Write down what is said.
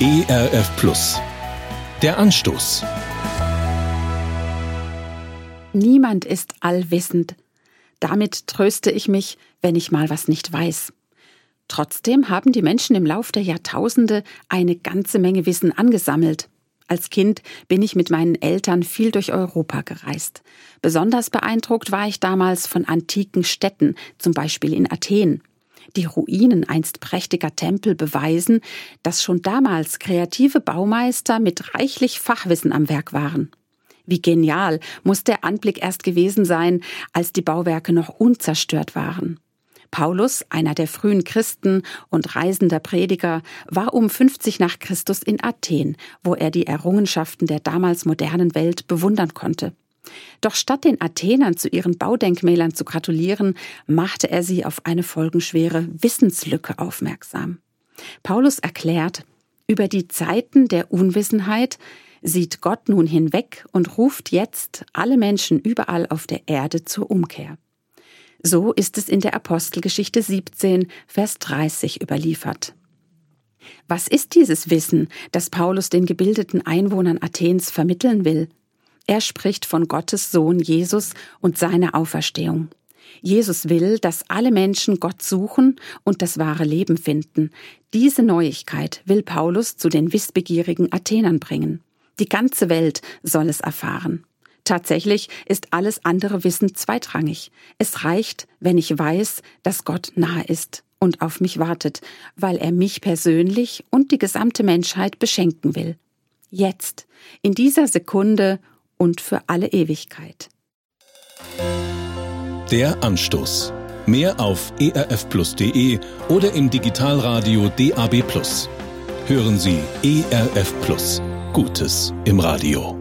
ERF Plus. Der Anstoß. Niemand ist allwissend. Damit tröste ich mich, wenn ich mal was nicht weiß. Trotzdem haben die Menschen im Lauf der Jahrtausende eine ganze Menge Wissen angesammelt. Als Kind bin ich mit meinen Eltern viel durch Europa gereist. Besonders beeindruckt war ich damals von antiken Städten, zum Beispiel in Athen. Die Ruinen einst prächtiger Tempel beweisen, dass schon damals kreative Baumeister mit reichlich Fachwissen am Werk waren. Wie genial muss der Anblick erst gewesen sein, als die Bauwerke noch unzerstört waren. Paulus, einer der frühen Christen und reisender Prediger, war um 50 nach Christus in Athen, wo er die Errungenschaften der damals modernen Welt bewundern konnte. Doch statt den Athenern zu ihren Baudenkmälern zu gratulieren, machte er sie auf eine folgenschwere Wissenslücke aufmerksam. Paulus erklärt, über die Zeiten der Unwissenheit sieht Gott nun hinweg und ruft jetzt alle Menschen überall auf der Erde zur Umkehr. So ist es in der Apostelgeschichte 17, Vers 30 überliefert. Was ist dieses Wissen, das Paulus den gebildeten Einwohnern Athens vermitteln will? Er spricht von Gottes Sohn Jesus und seiner Auferstehung. Jesus will, dass alle Menschen Gott suchen und das wahre Leben finden. Diese Neuigkeit will Paulus zu den wissbegierigen Athenern bringen. Die ganze Welt soll es erfahren. Tatsächlich ist alles andere Wissen zweitrangig. Es reicht, wenn ich weiß, dass Gott nahe ist und auf mich wartet, weil er mich persönlich und die gesamte Menschheit beschenken will. Jetzt, in dieser Sekunde und für alle Ewigkeit. Der Anstoß. Mehr auf erfplus.de oder im Digitalradio DAB+. Hören Sie ERF Plus. Gutes im Radio.